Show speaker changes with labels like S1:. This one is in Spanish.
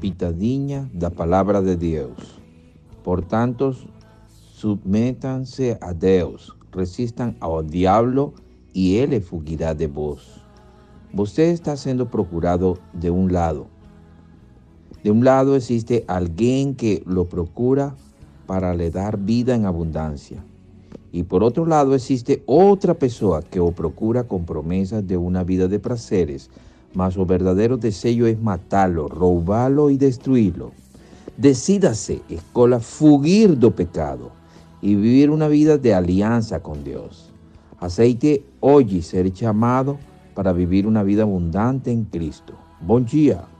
S1: pitadinha da palavra de Deus. Portanto, submétanse a Deus, resistam ao diabo e ele fugirá de vós. Você está sendo procurado de um lado. De um lado existe alguém que lo procura para lhe dar vida em abundância. E por outro lado existe outra pessoa que o procura com promessas de uma vida de prazeres, mas o verdadeiro desejo é matá-lo, roubá-lo e destruí-lo. Decídase, escola, fugir do pecado e viver uma vida de aliança com Deus. Aceite hoje ser chamado para vivir uma vida abundante em Cristo. Bom dia.